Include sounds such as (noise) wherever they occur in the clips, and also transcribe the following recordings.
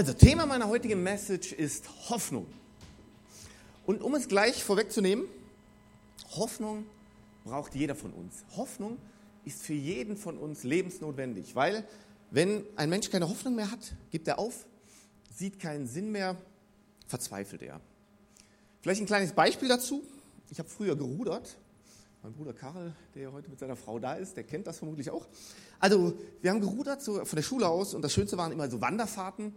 Also, Thema meiner heutigen Message ist Hoffnung. Und um es gleich vorwegzunehmen, Hoffnung braucht jeder von uns. Hoffnung ist für jeden von uns lebensnotwendig, weil wenn ein Mensch keine Hoffnung mehr hat, gibt er auf, sieht keinen Sinn mehr, verzweifelt er. Vielleicht ein kleines Beispiel dazu. Ich habe früher gerudert. Mein Bruder Karl, der heute mit seiner Frau da ist, der kennt das vermutlich auch. Also, wir haben gerudert so von der Schule aus und das Schönste waren immer so Wanderfahrten.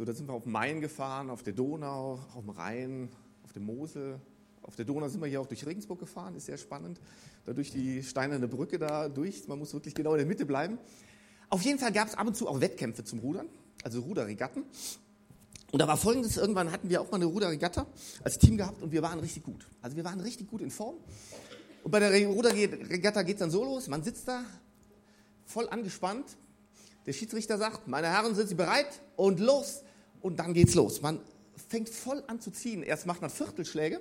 So, da sind wir auf dem Main gefahren, auf der Donau, auf dem Rhein, auf der Mosel. Auf der Donau sind wir hier auch durch Regensburg gefahren, ist sehr spannend. Da durch die steinerne Brücke da durch. Man muss wirklich genau in der Mitte bleiben. Auf jeden Fall gab es ab und zu auch Wettkämpfe zum Rudern, also Ruderregatten. Und da war folgendes, irgendwann hatten wir auch mal eine Ruderregatta als Team gehabt und wir waren richtig gut. Also wir waren richtig gut in Form. Und bei der Ruderregatta geht es dann so los, man sitzt da voll angespannt. Der Schiedsrichter sagt, meine Herren, sind Sie bereit? Und los. Und dann geht's los. Man fängt voll an zu ziehen. Erst macht man Viertelschläge,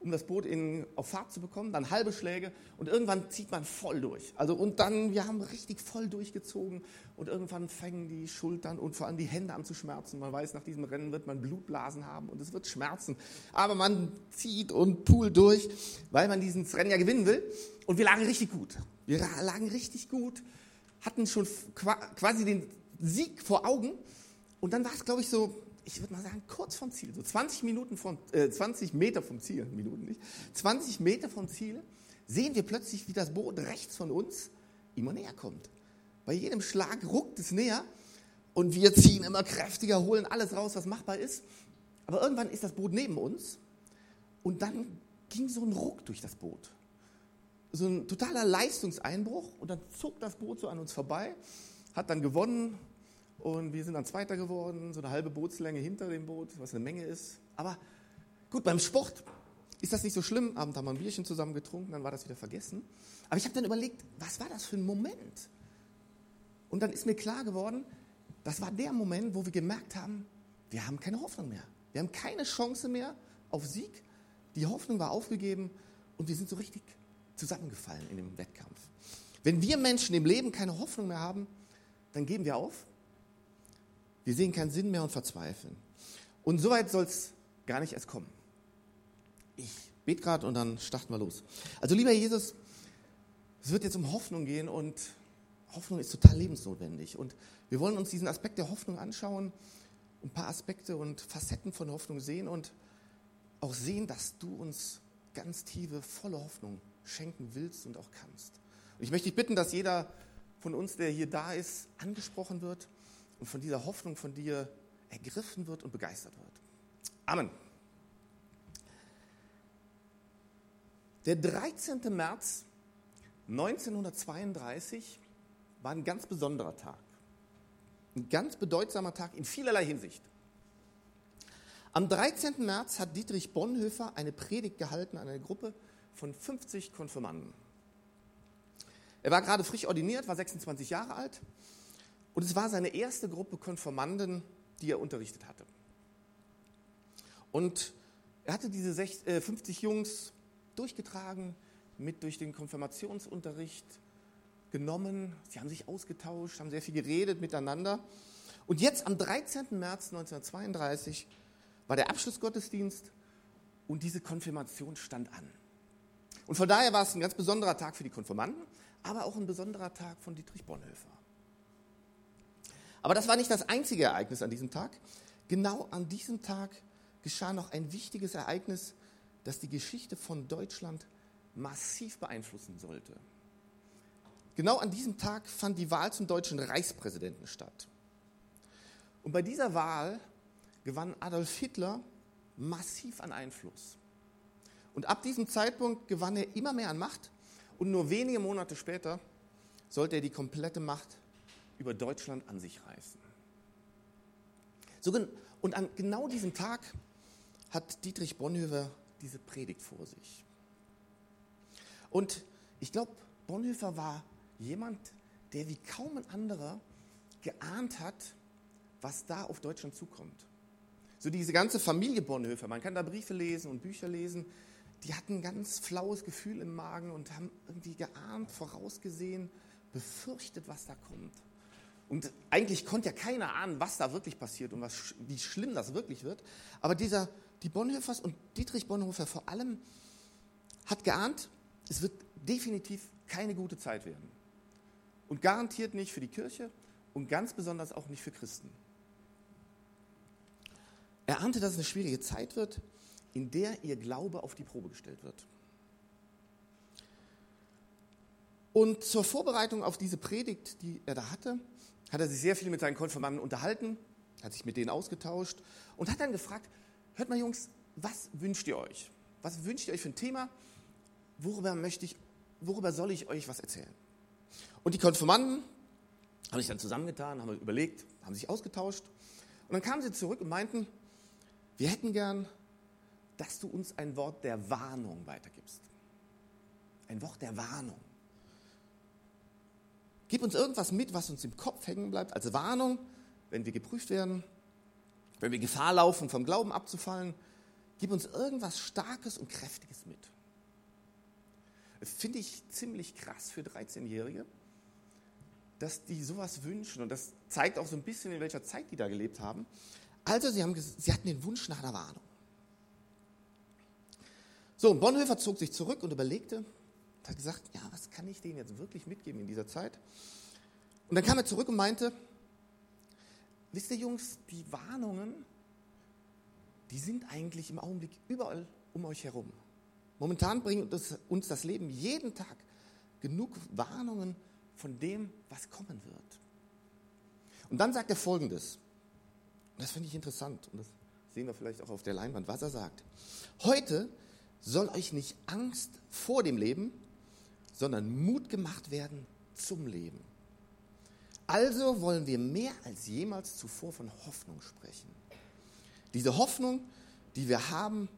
um das Boot in, auf Fahrt zu bekommen, dann halbe Schläge und irgendwann zieht man voll durch. Also und dann, wir haben richtig voll durchgezogen und irgendwann fangen die Schultern und vor allem die Hände an zu schmerzen. Man weiß, nach diesem Rennen wird man Blutblasen haben und es wird schmerzen. Aber man zieht und poolt durch, weil man dieses Rennen ja gewinnen will. Und wir lagen richtig gut. Wir lagen richtig gut, hatten schon quasi den Sieg vor Augen. Und dann war es, glaube ich, so ich würde mal sagen, kurz vom Ziel, so 20, Minuten vom, äh, 20 Meter vom Ziel, (laughs) Minuten nicht, 20 Meter vom Ziel, sehen wir plötzlich, wie das Boot rechts von uns immer näher kommt. Bei jedem Schlag ruckt es näher und wir ziehen immer kräftiger, holen alles raus, was machbar ist. Aber irgendwann ist das Boot neben uns und dann ging so ein Ruck durch das Boot. So ein totaler Leistungseinbruch und dann zog das Boot so an uns vorbei, hat dann gewonnen, und wir sind dann Zweiter geworden, so eine halbe Bootslänge hinter dem Boot, was eine Menge ist. Aber gut, beim Sport ist das nicht so schlimm. Abend haben wir ein Bierchen zusammen getrunken, dann war das wieder vergessen. Aber ich habe dann überlegt, was war das für ein Moment? Und dann ist mir klar geworden, das war der Moment, wo wir gemerkt haben, wir haben keine Hoffnung mehr. Wir haben keine Chance mehr auf Sieg. Die Hoffnung war aufgegeben und wir sind so richtig zusammengefallen in dem Wettkampf. Wenn wir Menschen im Leben keine Hoffnung mehr haben, dann geben wir auf wir sehen keinen Sinn mehr und verzweifeln. Und so weit soll es gar nicht erst kommen. Ich bete gerade und dann starten wir los. Also lieber Jesus, es wird jetzt um Hoffnung gehen und Hoffnung ist total lebensnotwendig. Und wir wollen uns diesen Aspekt der Hoffnung anschauen, ein paar Aspekte und Facetten von Hoffnung sehen und auch sehen, dass du uns ganz tiefe, volle Hoffnung schenken willst und auch kannst. Und ich möchte dich bitten, dass jeder von uns, der hier da ist, angesprochen wird und von dieser Hoffnung von dir ergriffen wird und begeistert wird. Amen. Der 13. März 1932 war ein ganz besonderer Tag. Ein ganz bedeutsamer Tag in vielerlei Hinsicht. Am 13. März hat Dietrich Bonhoeffer eine Predigt gehalten an eine Gruppe von 50 Konfirmanden. Er war gerade frisch ordiniert, war 26 Jahre alt und es war seine erste Gruppe Konformanden, die er unterrichtet hatte. Und er hatte diese 50 äh, Jungs durchgetragen, mit durch den Konfirmationsunterricht genommen. Sie haben sich ausgetauscht, haben sehr viel geredet miteinander. Und jetzt am 13. März 1932 war der Abschlussgottesdienst und diese Konfirmation stand an. Und von daher war es ein ganz besonderer Tag für die Konfirmanden, aber auch ein besonderer Tag von Dietrich Bonhoeffer. Aber das war nicht das einzige Ereignis an diesem Tag. Genau an diesem Tag geschah noch ein wichtiges Ereignis, das die Geschichte von Deutschland massiv beeinflussen sollte. Genau an diesem Tag fand die Wahl zum deutschen Reichspräsidenten statt. Und bei dieser Wahl gewann Adolf Hitler massiv an Einfluss. Und ab diesem Zeitpunkt gewann er immer mehr an Macht und nur wenige Monate später sollte er die komplette Macht über Deutschland an sich reißen. So, und an genau diesem Tag hat Dietrich Bonhoeffer diese Predigt vor sich. Und ich glaube, Bonhoeffer war jemand, der wie kaum ein anderer geahnt hat, was da auf Deutschland zukommt. So diese ganze Familie Bonhoeffer, man kann da Briefe lesen und Bücher lesen, die hatten ein ganz flaues Gefühl im Magen und haben irgendwie geahnt, vorausgesehen, befürchtet, was da kommt. Und eigentlich konnte ja keiner ahnen, was da wirklich passiert und was, wie schlimm das wirklich wird. Aber dieser, die Bonhoeffers und Dietrich Bonhoeffer vor allem hat geahnt, es wird definitiv keine gute Zeit werden. Und garantiert nicht für die Kirche und ganz besonders auch nicht für Christen. Er ahnte, dass es eine schwierige Zeit wird, in der ihr Glaube auf die Probe gestellt wird. Und zur Vorbereitung auf diese Predigt, die er da hatte, hat er sich sehr viel mit seinen Konfirmanden unterhalten, hat sich mit denen ausgetauscht und hat dann gefragt, hört mal Jungs, was wünscht ihr euch? Was wünscht ihr euch für ein Thema? Worüber möchte ich, worüber soll ich euch was erzählen? Und die Konfirmanden haben sich dann zusammengetan, haben überlegt, haben sich ausgetauscht und dann kamen sie zurück und meinten, wir hätten gern, dass du uns ein Wort der Warnung weitergibst. Ein Wort der Warnung. Gib uns irgendwas mit, was uns im Kopf hängen bleibt, als Warnung, wenn wir geprüft werden, wenn wir Gefahr laufen, vom Glauben abzufallen. Gib uns irgendwas Starkes und Kräftiges mit. Das finde ich ziemlich krass für 13-Jährige, dass die sowas wünschen. Und das zeigt auch so ein bisschen, in welcher Zeit die da gelebt haben. Also, sie, haben, sie hatten den Wunsch nach einer Warnung. So, Bonhoeffer zog sich zurück und überlegte, hat gesagt, ja, was kann ich denen jetzt wirklich mitgeben in dieser Zeit? Und dann kam er zurück und meinte, wisst ihr Jungs, die Warnungen, die sind eigentlich im Augenblick überall um euch herum. Momentan bringt uns das Leben jeden Tag genug Warnungen von dem, was kommen wird. Und dann sagt er Folgendes, und das finde ich interessant, und das sehen wir vielleicht auch auf der Leinwand, was er sagt. Heute soll euch nicht Angst vor dem Leben, sondern Mut gemacht werden zum Leben. Also wollen wir mehr als jemals zuvor von Hoffnung sprechen. Diese Hoffnung, die wir haben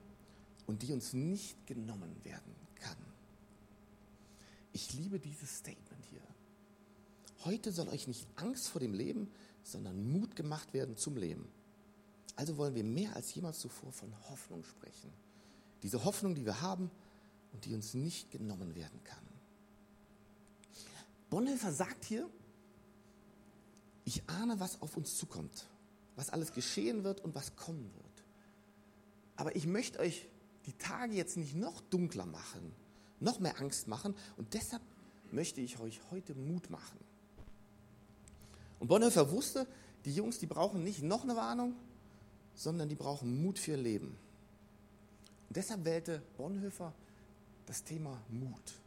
und die uns nicht genommen werden kann. Ich liebe dieses Statement hier. Heute soll euch nicht Angst vor dem Leben, sondern Mut gemacht werden zum Leben. Also wollen wir mehr als jemals zuvor von Hoffnung sprechen. Diese Hoffnung, die wir haben und die uns nicht genommen werden kann. Bonhoeffer sagt hier, ich ahne, was auf uns zukommt, was alles geschehen wird und was kommen wird. Aber ich möchte euch die Tage jetzt nicht noch dunkler machen, noch mehr Angst machen und deshalb möchte ich euch heute Mut machen. Und Bonhoeffer wusste, die Jungs, die brauchen nicht noch eine Warnung, sondern die brauchen Mut für ihr Leben. Und deshalb wählte Bonhoeffer das Thema Mut.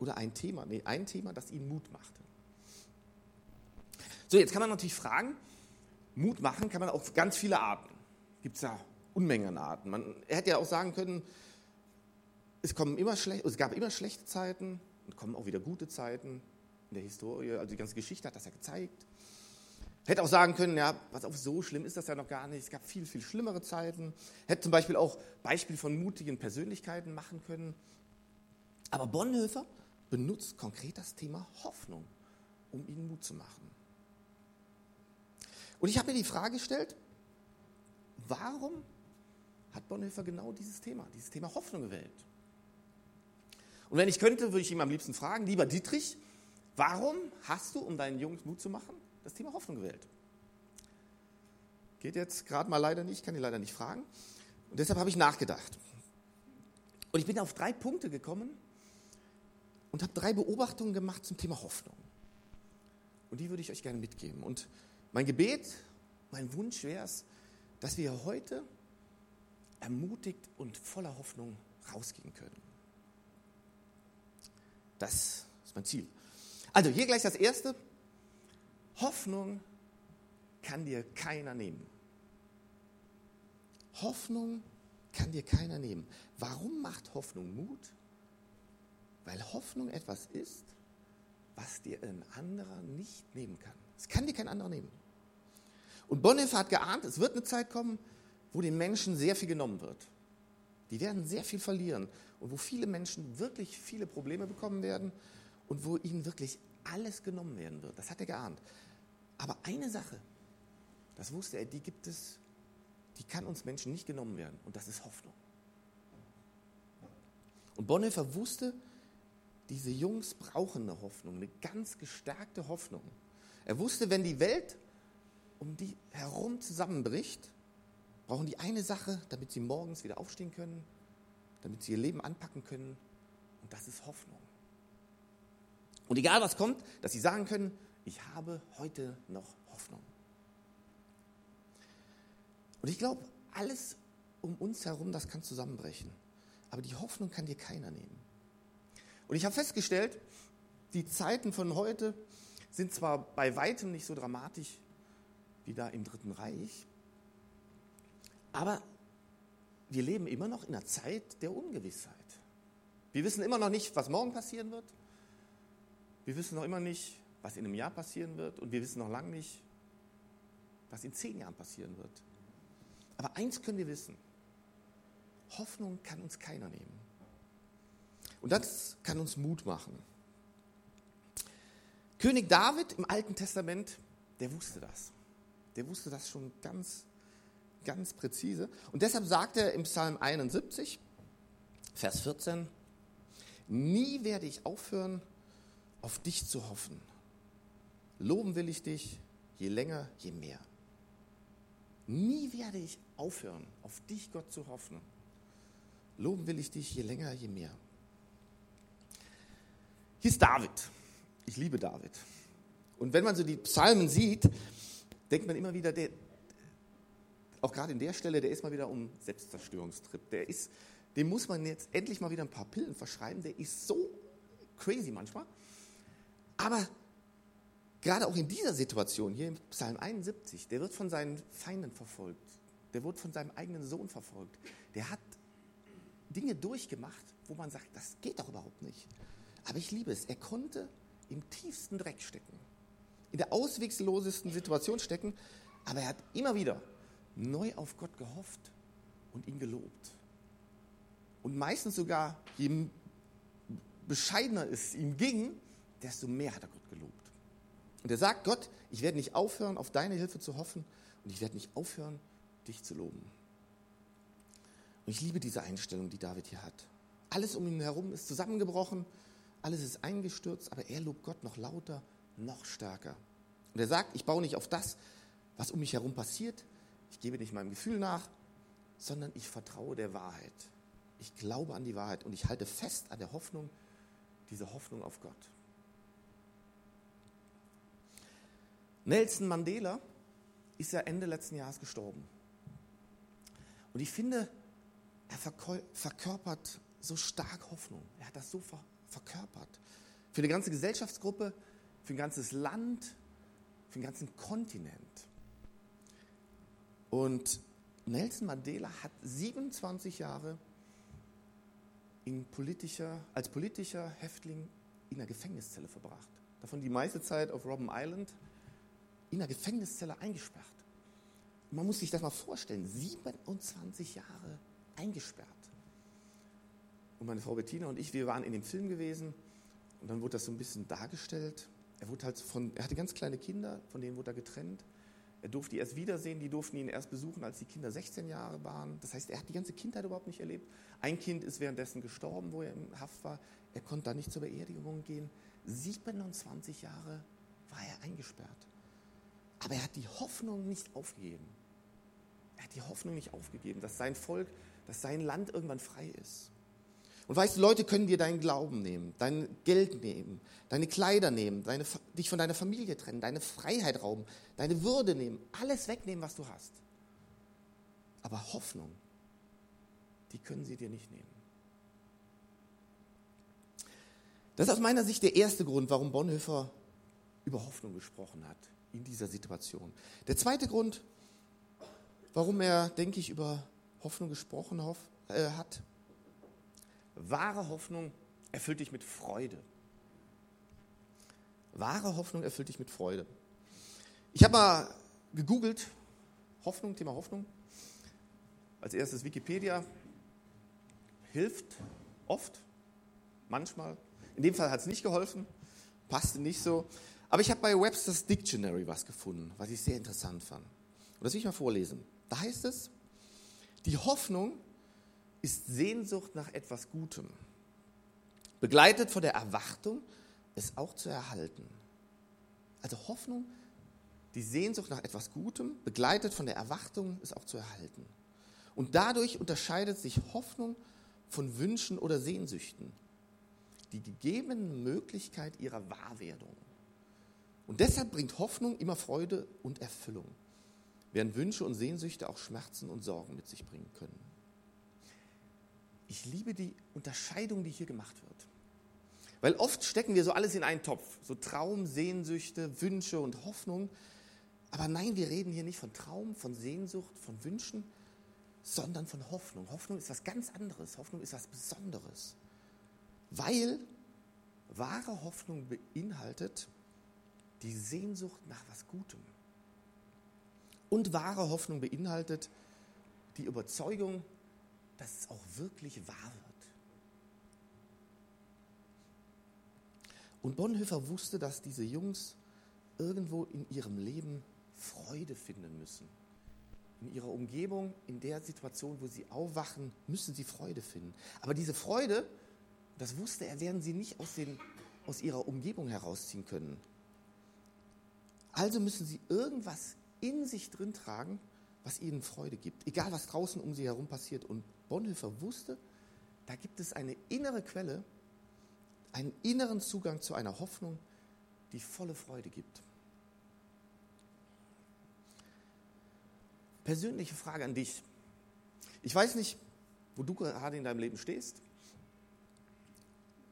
Oder ein Thema, nee, ein Thema, das ihn Mut machte. So, jetzt kann man natürlich fragen, Mut machen kann man auf ganz viele Arten. Gibt es ja Unmengen an Arten. Man, hätte ja auch sagen können, es, kommen immer schlecht, es gab immer schlechte Zeiten und kommen auch wieder gute Zeiten in der Historie. Also die ganze Geschichte hat das ja gezeigt. Hätte auch sagen können, ja, was auf, so schlimm ist das ja noch gar nicht. Es gab viel, viel schlimmere Zeiten. Hätte zum Beispiel auch Beispiel von mutigen Persönlichkeiten machen können. Aber Bonhoeffer benutzt konkret das Thema Hoffnung, um ihnen Mut zu machen. Und ich habe mir die Frage gestellt, warum hat Bonhoeffer genau dieses Thema, dieses Thema Hoffnung gewählt? Und wenn ich könnte, würde ich ihm am liebsten fragen, lieber Dietrich, warum hast du, um deinen Jungs Mut zu machen, das Thema Hoffnung gewählt? Geht jetzt gerade mal leider nicht, kann ihn leider nicht fragen. Und deshalb habe ich nachgedacht. Und ich bin auf drei Punkte gekommen, und habe drei Beobachtungen gemacht zum Thema Hoffnung. Und die würde ich euch gerne mitgeben. Und mein Gebet, mein Wunsch wäre es, dass wir heute ermutigt und voller Hoffnung rausgehen können. Das ist mein Ziel. Also hier gleich das Erste. Hoffnung kann dir keiner nehmen. Hoffnung kann dir keiner nehmen. Warum macht Hoffnung Mut? Weil Hoffnung etwas ist, was dir ein anderer nicht nehmen kann. Es kann dir kein anderer nehmen. Und Bonhoeffer hat geahnt, es wird eine Zeit kommen, wo den Menschen sehr viel genommen wird. Die werden sehr viel verlieren und wo viele Menschen wirklich viele Probleme bekommen werden und wo ihnen wirklich alles genommen werden wird. Das hat er geahnt. Aber eine Sache, das wusste er, die gibt es, die kann uns Menschen nicht genommen werden und das ist Hoffnung. Und Bonhoeffer wusste, diese Jungs brauchen eine Hoffnung, eine ganz gestärkte Hoffnung. Er wusste, wenn die Welt um die herum zusammenbricht, brauchen die eine Sache, damit sie morgens wieder aufstehen können, damit sie ihr Leben anpacken können. Und das ist Hoffnung. Und egal was kommt, dass sie sagen können, ich habe heute noch Hoffnung. Und ich glaube, alles um uns herum, das kann zusammenbrechen. Aber die Hoffnung kann dir keiner nehmen. Und ich habe festgestellt, die Zeiten von heute sind zwar bei weitem nicht so dramatisch wie da im Dritten Reich, aber wir leben immer noch in einer Zeit der Ungewissheit. Wir wissen immer noch nicht, was morgen passieren wird. Wir wissen noch immer nicht, was in einem Jahr passieren wird. Und wir wissen noch lange nicht, was in zehn Jahren passieren wird. Aber eins können wir wissen. Hoffnung kann uns keiner nehmen. Und das kann uns Mut machen. König David im Alten Testament, der wusste das. Der wusste das schon ganz, ganz präzise. Und deshalb sagt er im Psalm 71, Vers 14, Nie werde ich aufhören, auf dich zu hoffen. Loben will ich dich, je länger, je mehr. Nie werde ich aufhören, auf dich, Gott, zu hoffen. Loben will ich dich, je länger, je mehr. Hier ist David. Ich liebe David. Und wenn man so die Psalmen sieht, denkt man immer wieder, der, auch gerade in der Stelle, der ist mal wieder um Selbstzerstörungstrip. Der ist, dem muss man jetzt endlich mal wieder ein paar Pillen verschreiben. Der ist so crazy manchmal. Aber gerade auch in dieser Situation, hier im Psalm 71, der wird von seinen Feinden verfolgt. Der wird von seinem eigenen Sohn verfolgt. Der hat Dinge durchgemacht, wo man sagt, das geht doch überhaupt nicht. Aber ich liebe es. Er konnte im tiefsten Dreck stecken, in der ausweglosesten Situation stecken, aber er hat immer wieder neu auf Gott gehofft und ihn gelobt. Und meistens sogar, je bescheidener es ihm ging, desto mehr hat er Gott gelobt. Und er sagt, Gott, ich werde nicht aufhören, auf deine Hilfe zu hoffen und ich werde nicht aufhören, dich zu loben. Und ich liebe diese Einstellung, die David hier hat. Alles um ihn herum ist zusammengebrochen, alles ist eingestürzt, aber er lobt Gott noch lauter, noch stärker. Und er sagt, ich baue nicht auf das, was um mich herum passiert, ich gebe nicht meinem Gefühl nach, sondern ich vertraue der Wahrheit. Ich glaube an die Wahrheit und ich halte fest an der Hoffnung, diese Hoffnung auf Gott. Nelson Mandela ist ja Ende letzten Jahres gestorben. Und ich finde, er verkörpert so stark Hoffnung. Er hat das so verkörpert. Für eine ganze Gesellschaftsgruppe, für ein ganzes Land, für einen ganzen Kontinent. Und Nelson Mandela hat 27 Jahre politischer, als politischer Häftling in einer Gefängniszelle verbracht. Davon die meiste Zeit auf Robben Island, in einer Gefängniszelle eingesperrt. Man muss sich das mal vorstellen, 27 Jahre eingesperrt. Und meine Frau Bettina und ich, wir waren in dem Film gewesen und dann wurde das so ein bisschen dargestellt. Er, wurde halt von, er hatte ganz kleine Kinder, von denen wurde er getrennt. Er durfte die erst wiedersehen, die durften ihn erst besuchen, als die Kinder 16 Jahre waren. Das heißt, er hat die ganze Kindheit überhaupt nicht erlebt. Ein Kind ist währenddessen gestorben, wo er in Haft war. Er konnte da nicht zur Beerdigung gehen. 27 Jahre war er eingesperrt. Aber er hat die Hoffnung nicht aufgegeben. Er hat die Hoffnung nicht aufgegeben, dass sein Volk, dass sein Land irgendwann frei ist. Und weißt du, Leute können dir deinen Glauben nehmen, dein Geld nehmen, deine Kleider nehmen, deine, dich von deiner Familie trennen, deine Freiheit rauben, deine Würde nehmen, alles wegnehmen, was du hast. Aber Hoffnung, die können sie dir nicht nehmen. Das ist aus meiner Sicht der erste Grund, warum Bonhoeffer über Hoffnung gesprochen hat in dieser Situation. Der zweite Grund, warum er, denke ich, über Hoffnung gesprochen äh, hat, Wahre Hoffnung erfüllt dich mit Freude. Wahre Hoffnung erfüllt dich mit Freude. Ich habe mal gegoogelt, Hoffnung, Thema Hoffnung. Als erstes Wikipedia. Hilft oft, manchmal. In dem Fall hat es nicht geholfen, passte nicht so. Aber ich habe bei Webster's Dictionary was gefunden, was ich sehr interessant fand. Und das will ich mal vorlesen. Da heißt es, die Hoffnung ist Sehnsucht nach etwas Gutem, begleitet von der Erwartung, es auch zu erhalten. Also Hoffnung, die Sehnsucht nach etwas Gutem, begleitet von der Erwartung, es auch zu erhalten. Und dadurch unterscheidet sich Hoffnung von Wünschen oder Sehnsüchten, die gegebenen Möglichkeit ihrer Wahrwerdung. Und deshalb bringt Hoffnung immer Freude und Erfüllung, während Wünsche und Sehnsüchte auch Schmerzen und Sorgen mit sich bringen können. Ich liebe die Unterscheidung, die hier gemacht wird. Weil oft stecken wir so alles in einen Topf, so Traum, Sehnsüchte, Wünsche und Hoffnung. Aber nein, wir reden hier nicht von Traum, von Sehnsucht, von Wünschen, sondern von Hoffnung. Hoffnung ist was ganz anderes. Hoffnung ist was Besonderes. Weil wahre Hoffnung beinhaltet die Sehnsucht nach was Gutem. Und wahre Hoffnung beinhaltet die Überzeugung, dass es auch wirklich wahr wird. Und Bonhoeffer wusste, dass diese Jungs irgendwo in ihrem Leben Freude finden müssen. In ihrer Umgebung, in der Situation, wo sie aufwachen, müssen sie Freude finden. Aber diese Freude, das wusste er, werden sie nicht aus, den, aus ihrer Umgebung herausziehen können. Also müssen sie irgendwas in sich drin tragen, was ihnen Freude gibt. Egal, was draußen um sie herum passiert. Und Bonhoeffer wusste, da gibt es eine innere Quelle, einen inneren Zugang zu einer Hoffnung, die volle Freude gibt. Persönliche Frage an dich. Ich weiß nicht, wo du gerade in deinem Leben stehst,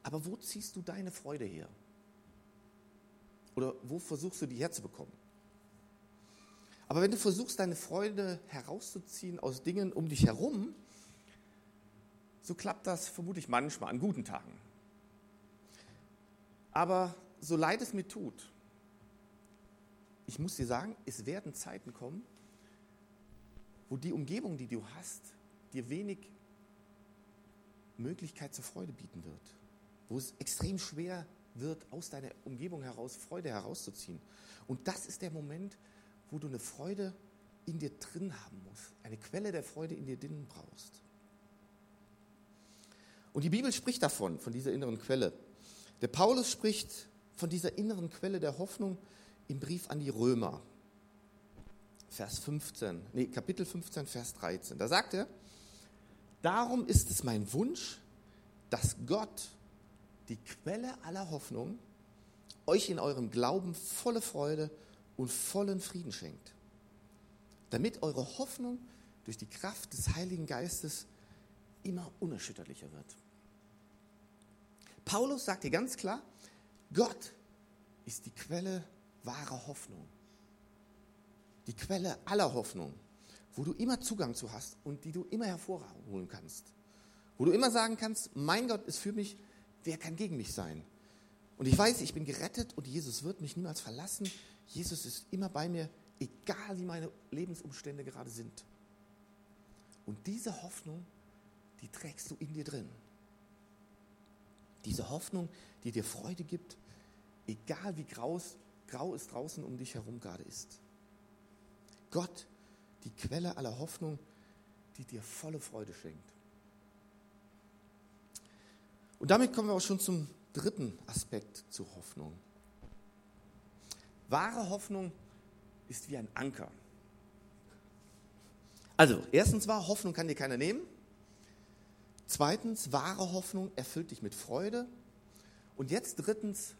aber wo ziehst du deine Freude her? Oder wo versuchst du die herzubekommen? Aber wenn du versuchst, deine Freude herauszuziehen aus Dingen um dich herum, so klappt das vermutlich manchmal an guten Tagen. Aber so leid es mir tut, ich muss dir sagen, es werden Zeiten kommen, wo die Umgebung, die du hast, dir wenig Möglichkeit zur Freude bieten wird. Wo es extrem schwer wird, aus deiner Umgebung heraus Freude herauszuziehen. Und das ist der Moment, wo du eine Freude in dir drin haben musst. Eine Quelle der Freude in dir drinnen brauchst. Und die Bibel spricht davon, von dieser inneren Quelle. Der Paulus spricht von dieser inneren Quelle der Hoffnung im Brief an die Römer. Vers 15, nee, Kapitel 15, Vers 13. Da sagt er, darum ist es mein Wunsch, dass Gott, die Quelle aller Hoffnung, euch in eurem Glauben volle Freude und vollen Frieden schenkt, damit eure Hoffnung durch die Kraft des Heiligen Geistes immer unerschütterlicher wird. Paulus sagt hier ganz klar, Gott ist die Quelle wahrer Hoffnung. Die Quelle aller Hoffnung, wo du immer Zugang zu hast und die du immer hervorholen kannst. Wo du immer sagen kannst, mein Gott ist für mich, wer kann gegen mich sein? Und ich weiß, ich bin gerettet und Jesus wird mich niemals verlassen. Jesus ist immer bei mir, egal wie meine Lebensumstände gerade sind. Und diese Hoffnung, die trägst du in dir drin. Diese Hoffnung, die dir Freude gibt, egal wie graus, grau es draußen um dich herum gerade ist. Gott, die Quelle aller Hoffnung, die dir volle Freude schenkt. Und damit kommen wir auch schon zum dritten Aspekt zur Hoffnung. Wahre Hoffnung ist wie ein Anker. Also, erstens war, Hoffnung kann dir keiner nehmen. Zweitens, wahre Hoffnung erfüllt dich mit Freude. Und jetzt drittens,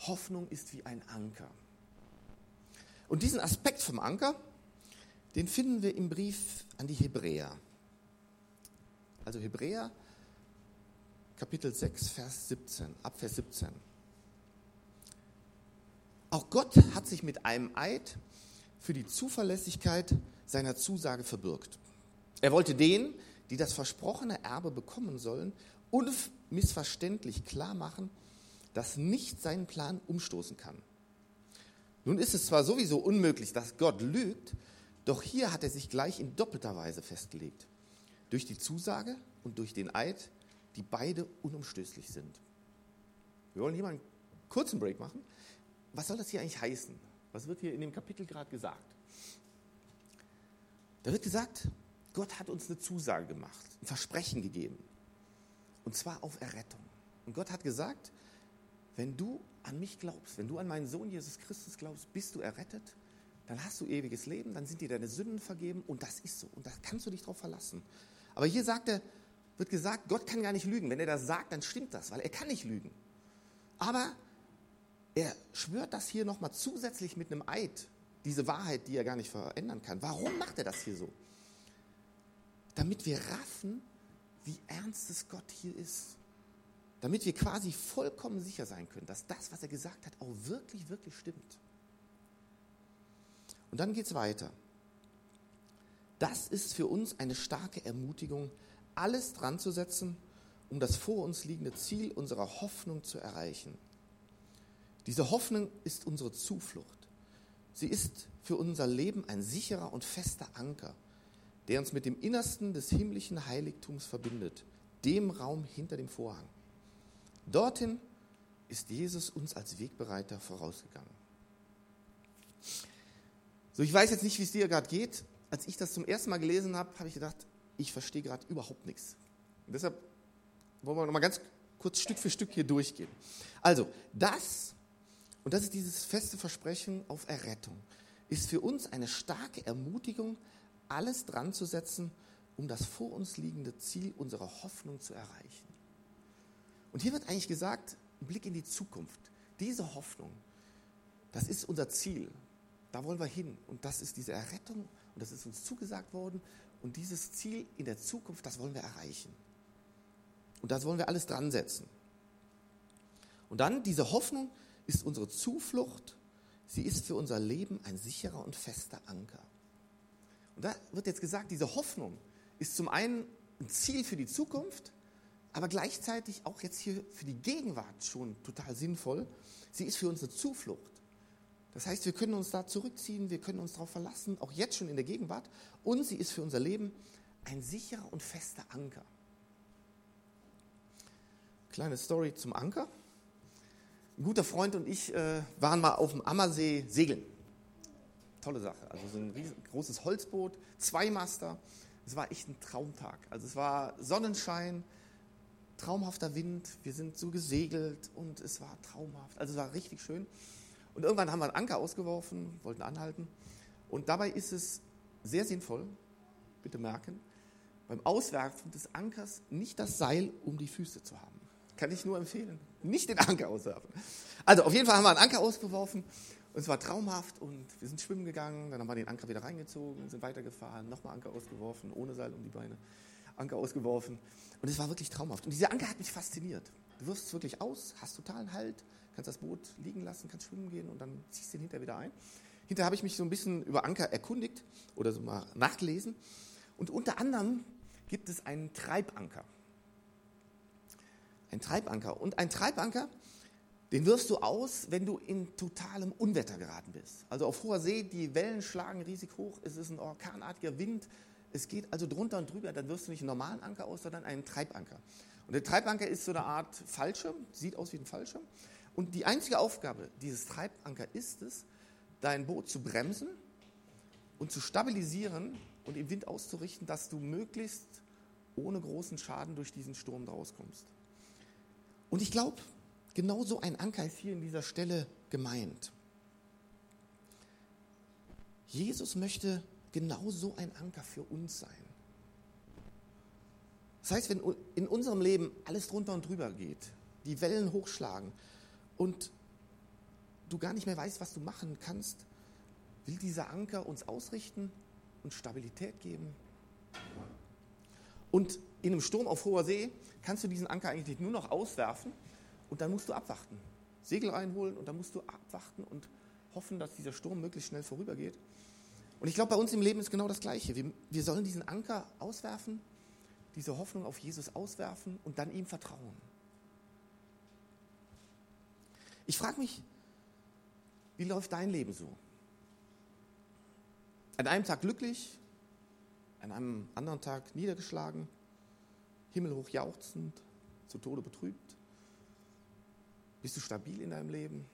Hoffnung ist wie ein Anker. Und diesen Aspekt vom Anker, den finden wir im Brief an die Hebräer. Also Hebräer Kapitel 6, Vers 17, ab Vers 17. Auch Gott hat sich mit einem Eid für die Zuverlässigkeit seiner Zusage verbürgt. Er wollte denen, die das versprochene Erbe bekommen sollen, unmissverständlich klar machen, dass nicht seinen Plan umstoßen kann. Nun ist es zwar sowieso unmöglich, dass Gott lügt, doch hier hat er sich gleich in doppelter Weise festgelegt. Durch die Zusage und durch den Eid, die beide unumstößlich sind. Wir wollen hier mal einen kurzen Break machen. Was soll das hier eigentlich heißen? Was wird hier in dem Kapitel gerade gesagt? Da wird gesagt, Gott hat uns eine Zusage gemacht, ein Versprechen gegeben. Und zwar auf Errettung. Und Gott hat gesagt, wenn du an mich glaubst, wenn du an meinen Sohn Jesus Christus glaubst, bist du errettet, dann hast du ewiges Leben, dann sind dir deine Sünden vergeben und das ist so. Und da kannst du dich drauf verlassen. Aber hier sagt er, wird gesagt, Gott kann gar nicht lügen. Wenn er das sagt, dann stimmt das, weil er kann nicht lügen. Aber er schwört das hier nochmal zusätzlich mit einem Eid, diese Wahrheit, die er gar nicht verändern kann. Warum macht er das hier so? Damit wir raffen, wie ernst es Gott hier ist. Damit wir quasi vollkommen sicher sein können, dass das, was er gesagt hat, auch wirklich, wirklich stimmt. Und dann geht es weiter. Das ist für uns eine starke Ermutigung, alles dran zu setzen, um das vor uns liegende Ziel unserer Hoffnung zu erreichen. Diese Hoffnung ist unsere Zuflucht. Sie ist für unser Leben ein sicherer und fester Anker, der uns mit dem Innersten des himmlischen Heiligtums verbindet, dem Raum hinter dem Vorhang. Dorthin ist Jesus uns als Wegbereiter vorausgegangen. So, ich weiß jetzt nicht, wie es dir gerade geht. Als ich das zum ersten Mal gelesen habe, habe ich gedacht, ich verstehe gerade überhaupt nichts. Und deshalb wollen wir nochmal ganz kurz Stück für Stück hier durchgehen. Also, das, und das ist dieses feste Versprechen auf Errettung, ist für uns eine starke Ermutigung, alles dran zu setzen, um das vor uns liegende Ziel unserer Hoffnung zu erreichen. Und hier wird eigentlich gesagt, ein Blick in die Zukunft. Diese Hoffnung, das ist unser Ziel. Da wollen wir hin. Und das ist diese Errettung. Und das ist uns zugesagt worden. Und dieses Ziel in der Zukunft, das wollen wir erreichen. Und das wollen wir alles dran setzen. Und dann, diese Hoffnung ist unsere Zuflucht. Sie ist für unser Leben ein sicherer und fester Anker. Und da wird jetzt gesagt, diese Hoffnung ist zum einen ein Ziel für die Zukunft, aber gleichzeitig auch jetzt hier für die Gegenwart schon total sinnvoll. Sie ist für uns eine Zuflucht. Das heißt, wir können uns da zurückziehen, wir können uns darauf verlassen, auch jetzt schon in der Gegenwart. Und sie ist für unser Leben ein sicherer und fester Anker. Kleine Story zum Anker. Ein guter Freund und ich äh, waren mal auf dem Ammersee segeln. Tolle Sache. Also so ein großes Holzboot, zwei Master. Es war echt ein Traumtag. Also es war Sonnenschein, traumhafter Wind. Wir sind so gesegelt und es war traumhaft. Also es war richtig schön. Und irgendwann haben wir einen Anker ausgeworfen, wollten anhalten. Und dabei ist es sehr sinnvoll, bitte merken, beim Auswerfen des Ankers nicht das Seil um die Füße zu haben. Kann ich nur empfehlen. Nicht den Anker auswerfen. Also auf jeden Fall haben wir einen Anker ausgeworfen und es war traumhaft und wir sind schwimmen gegangen, dann haben wir den Anker wieder reingezogen, sind weitergefahren, nochmal Anker ausgeworfen, ohne Seil um die Beine, Anker ausgeworfen und es war wirklich traumhaft. Und dieser Anker hat mich fasziniert. Du wirfst es wirklich aus, hast totalen Halt, kannst das Boot liegen lassen, kannst schwimmen gehen und dann ziehst du den hinterher wieder ein. Hinterher habe ich mich so ein bisschen über Anker erkundigt oder so mal nachgelesen. Und unter anderem gibt es einen Treibanker. Ein Treibanker. Und ein Treibanker, den wirfst du aus, wenn du in totalem Unwetter geraten bist. Also auf hoher See, die Wellen schlagen riesig hoch, es ist ein orkanartiger Wind, es geht also drunter und drüber, dann wirfst du nicht einen normalen Anker aus, sondern einen Treibanker. Und der Treibanker ist so eine Art Fallschirm, sieht aus wie ein Fallschirm. Und die einzige Aufgabe dieses Treibanker ist es, dein Boot zu bremsen und zu stabilisieren und im Wind auszurichten, dass du möglichst ohne großen Schaden durch diesen Sturm rauskommst. Und ich glaube, genau so ein Anker ist hier in dieser Stelle gemeint. Jesus möchte genau so ein Anker für uns sein. Das heißt, wenn in unserem Leben alles drunter und drüber geht, die Wellen hochschlagen, und du gar nicht mehr weißt, was du machen kannst, will dieser Anker uns ausrichten und Stabilität geben. Und in einem Sturm auf hoher See kannst du diesen Anker eigentlich nur noch auswerfen und dann musst du abwarten. Segel reinholen und dann musst du abwarten und hoffen, dass dieser Sturm möglichst schnell vorübergeht. Und ich glaube, bei uns im Leben ist genau das Gleiche. Wir, wir sollen diesen Anker auswerfen, diese Hoffnung auf Jesus auswerfen und dann ihm vertrauen. Ich frage mich, wie läuft dein Leben so? An einem Tag glücklich, an einem anderen Tag niedergeschlagen, himmelhoch jauchzend, zu Tode betrübt? Bist du stabil in deinem Leben?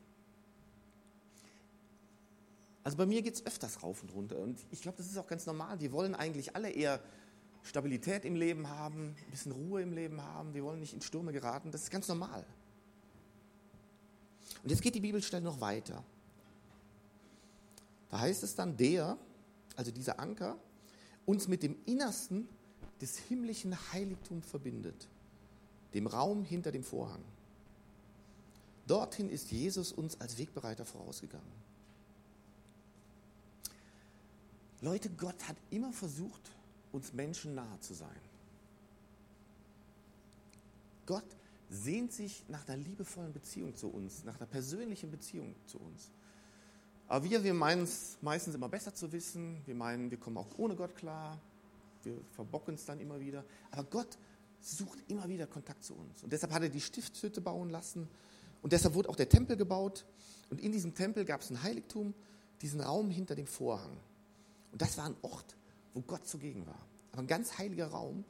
Also bei mir geht es öfters rauf und runter und ich glaube, das ist auch ganz normal. Wir wollen eigentlich alle eher Stabilität im Leben haben, ein bisschen Ruhe im Leben haben. Wir wollen nicht in Stürme geraten. Das ist ganz normal. Und jetzt geht die Bibelstelle noch weiter. Da heißt es dann, der, also dieser Anker, uns mit dem Innersten des himmlischen Heiligtums verbindet, dem Raum hinter dem Vorhang. Dorthin ist Jesus uns als Wegbereiter vorausgegangen. Leute, Gott hat immer versucht, uns Menschen nahe zu sein. Gott sehnt sich nach einer liebevollen Beziehung zu uns, nach einer persönlichen Beziehung zu uns. Aber wir, wir meinen es meistens immer besser zu wissen. Wir meinen, wir kommen auch ohne Gott klar. Wir verbocken es dann immer wieder. Aber Gott sucht immer wieder Kontakt zu uns. Und deshalb hat er die Stiftshütte bauen lassen. Und deshalb wurde auch der Tempel gebaut. Und in diesem Tempel gab es ein Heiligtum, diesen Raum hinter dem Vorhang. Und das war ein Ort, wo Gott zugegen war. Aber ein ganz heiliger Raum.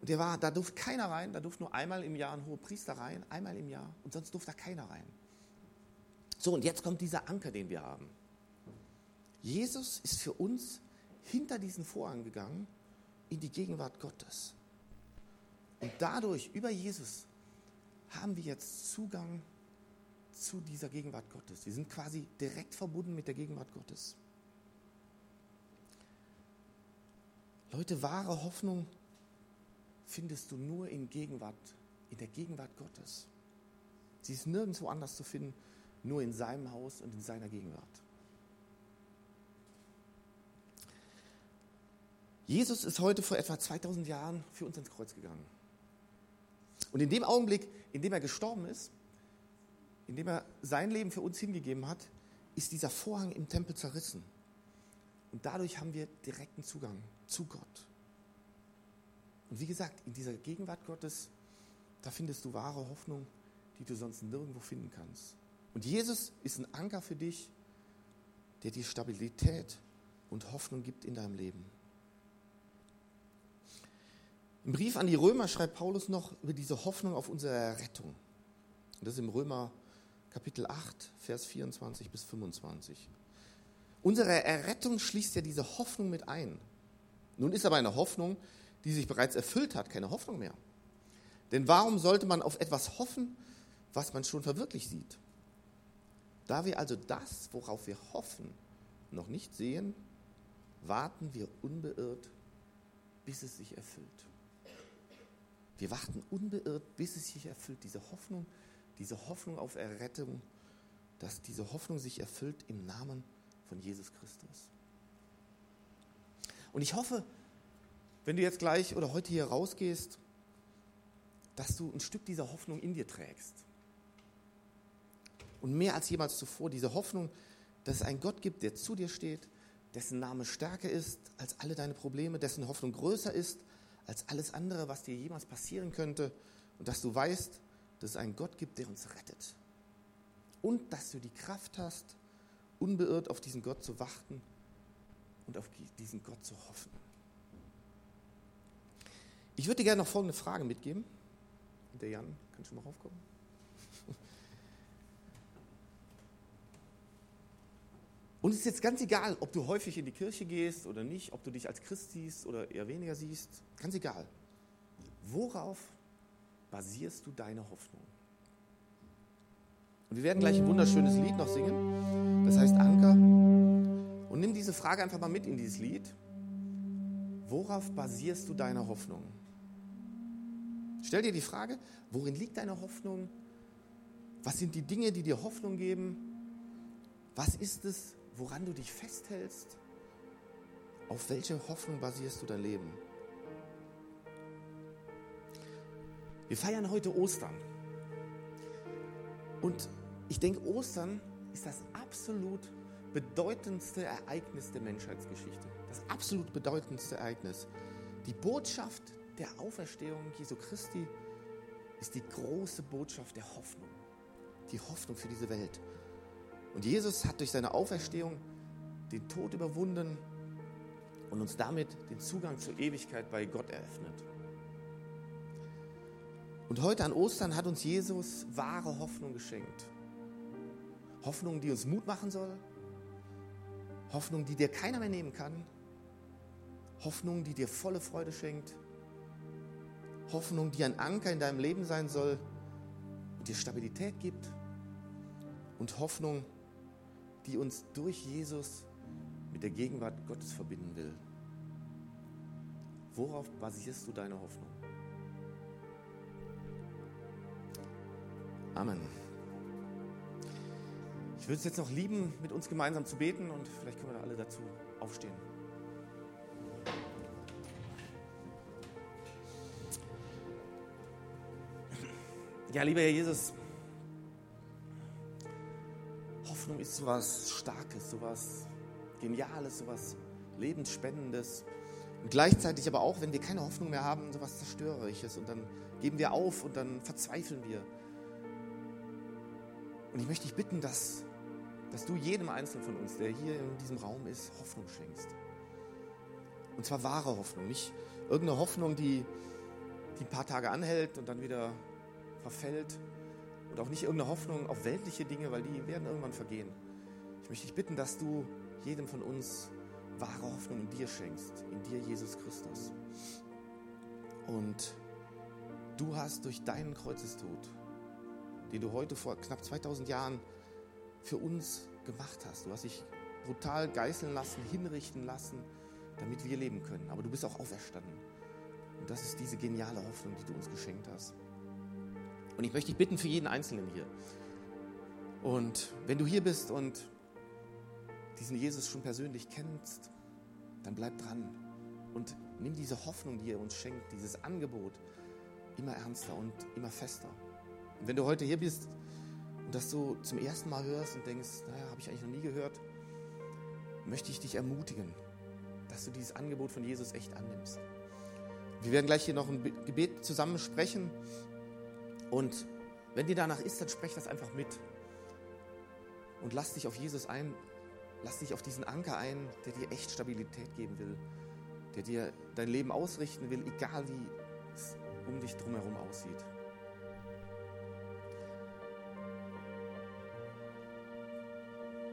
Und der war, da durfte keiner rein, da durfte nur einmal im Jahr ein hoher Priester rein, einmal im Jahr. Und sonst durfte da keiner rein. So, und jetzt kommt dieser Anker, den wir haben. Jesus ist für uns hinter diesen Vorhang gegangen in die Gegenwart Gottes. Und dadurch, über Jesus, haben wir jetzt Zugang zu dieser Gegenwart Gottes. Wir sind quasi direkt verbunden mit der Gegenwart Gottes. Leute, wahre Hoffnung findest du nur in Gegenwart, in der Gegenwart Gottes. Sie ist nirgendwo anders zu finden nur in seinem Haus und in seiner Gegenwart. Jesus ist heute vor etwa 2000 Jahren für uns ins Kreuz gegangen. Und in dem Augenblick, in dem er gestorben ist, in dem er sein Leben für uns hingegeben hat, ist dieser Vorhang im Tempel zerrissen. Und dadurch haben wir direkten Zugang zu Gott. Und wie gesagt, in dieser Gegenwart Gottes, da findest du wahre Hoffnung, die du sonst nirgendwo finden kannst. Und Jesus ist ein Anker für dich, der dir Stabilität und Hoffnung gibt in deinem Leben. Im Brief an die Römer schreibt Paulus noch über diese Hoffnung auf unsere Errettung. Das ist im Römer Kapitel 8, Vers 24 bis 25. Unsere Errettung schließt ja diese Hoffnung mit ein. Nun ist aber eine Hoffnung, die sich bereits erfüllt hat, keine Hoffnung mehr. Denn warum sollte man auf etwas hoffen, was man schon verwirklicht sieht? Da wir also das, worauf wir hoffen, noch nicht sehen, warten wir unbeirrt, bis es sich erfüllt. Wir warten unbeirrt, bis es sich erfüllt. Diese Hoffnung, diese Hoffnung auf Errettung, dass diese Hoffnung sich erfüllt im Namen von Jesus Christus. Und ich hoffe, wenn du jetzt gleich oder heute hier rausgehst, dass du ein Stück dieser Hoffnung in dir trägst und mehr als jemals zuvor diese Hoffnung, dass es einen Gott gibt, der zu dir steht, dessen Name stärker ist als alle deine Probleme, dessen Hoffnung größer ist als alles andere, was dir jemals passieren könnte und dass du weißt, dass es einen Gott gibt, der uns rettet. Und dass du die Kraft hast, unbeirrt auf diesen Gott zu warten und auf diesen Gott zu hoffen. Ich würde dir gerne noch folgende Frage mitgeben. Der Jan, kannst du mal raufkommen? Und es ist jetzt ganz egal, ob du häufig in die Kirche gehst oder nicht, ob du dich als Christ siehst oder eher weniger siehst, ganz egal. Worauf basierst du deine Hoffnung? Und wir werden gleich ein wunderschönes Lied noch singen, das heißt Anker. Und nimm diese Frage einfach mal mit in dieses Lied. Worauf basierst du deine Hoffnung? Stell dir die Frage, worin liegt deine Hoffnung? Was sind die Dinge, die dir Hoffnung geben? Was ist es, woran du dich festhältst? Auf welche Hoffnung basierst du dein Leben? Wir feiern heute Ostern. Und ich denke, Ostern ist das absolut bedeutendste Ereignis der Menschheitsgeschichte. Das absolut bedeutendste Ereignis. Die Botschaft der Auferstehung Jesu Christi ist die große Botschaft der Hoffnung. Die Hoffnung für diese Welt. Und Jesus hat durch seine Auferstehung den Tod überwunden und uns damit den Zugang zur Ewigkeit bei Gott eröffnet. Und heute an Ostern hat uns Jesus wahre Hoffnung geschenkt. Hoffnung, die uns Mut machen soll. Hoffnung, die dir keiner mehr nehmen kann. Hoffnung, die dir volle Freude schenkt. Hoffnung, die ein Anker in deinem Leben sein soll und dir Stabilität gibt und Hoffnung, die uns durch Jesus mit der Gegenwart Gottes verbinden will. Worauf basierst du deine Hoffnung? Amen. Ich würde es jetzt noch lieben, mit uns gemeinsam zu beten und vielleicht können wir da alle dazu aufstehen. Ja, lieber Herr Jesus, Hoffnung ist sowas Starkes, sowas Geniales, sowas Lebensspendendes. Und gleichzeitig aber auch, wenn wir keine Hoffnung mehr haben, sowas Zerstörerisches. Und dann geben wir auf und dann verzweifeln wir. Und ich möchte dich bitten, dass, dass du jedem Einzelnen von uns, der hier in diesem Raum ist, Hoffnung schenkst. Und zwar wahre Hoffnung, nicht irgendeine Hoffnung, die, die ein paar Tage anhält und dann wieder verfällt. Und auch nicht irgendeine Hoffnung auf weltliche Dinge, weil die werden irgendwann vergehen. Ich möchte dich bitten, dass du jedem von uns wahre Hoffnung in dir schenkst, in dir Jesus Christus. Und du hast durch deinen Kreuzestod, den du heute vor knapp 2000 Jahren für uns gemacht hast, du hast dich brutal geißeln lassen, hinrichten lassen, damit wir leben können. Aber du bist auch auferstanden. Und das ist diese geniale Hoffnung, die du uns geschenkt hast. Und ich möchte dich bitten für jeden Einzelnen hier. Und wenn du hier bist und diesen Jesus schon persönlich kennst, dann bleib dran und nimm diese Hoffnung, die er uns schenkt, dieses Angebot immer ernster und immer fester. Und wenn du heute hier bist und das so zum ersten Mal hörst und denkst, naja, habe ich eigentlich noch nie gehört, möchte ich dich ermutigen, dass du dieses Angebot von Jesus echt annimmst. Wir werden gleich hier noch ein Gebet zusammen sprechen und wenn dir danach ist, dann sprech das einfach mit und lass dich auf Jesus ein, Lass dich auf diesen Anker ein, der dir echt Stabilität geben will, der dir dein Leben ausrichten will, egal wie es um dich drumherum aussieht.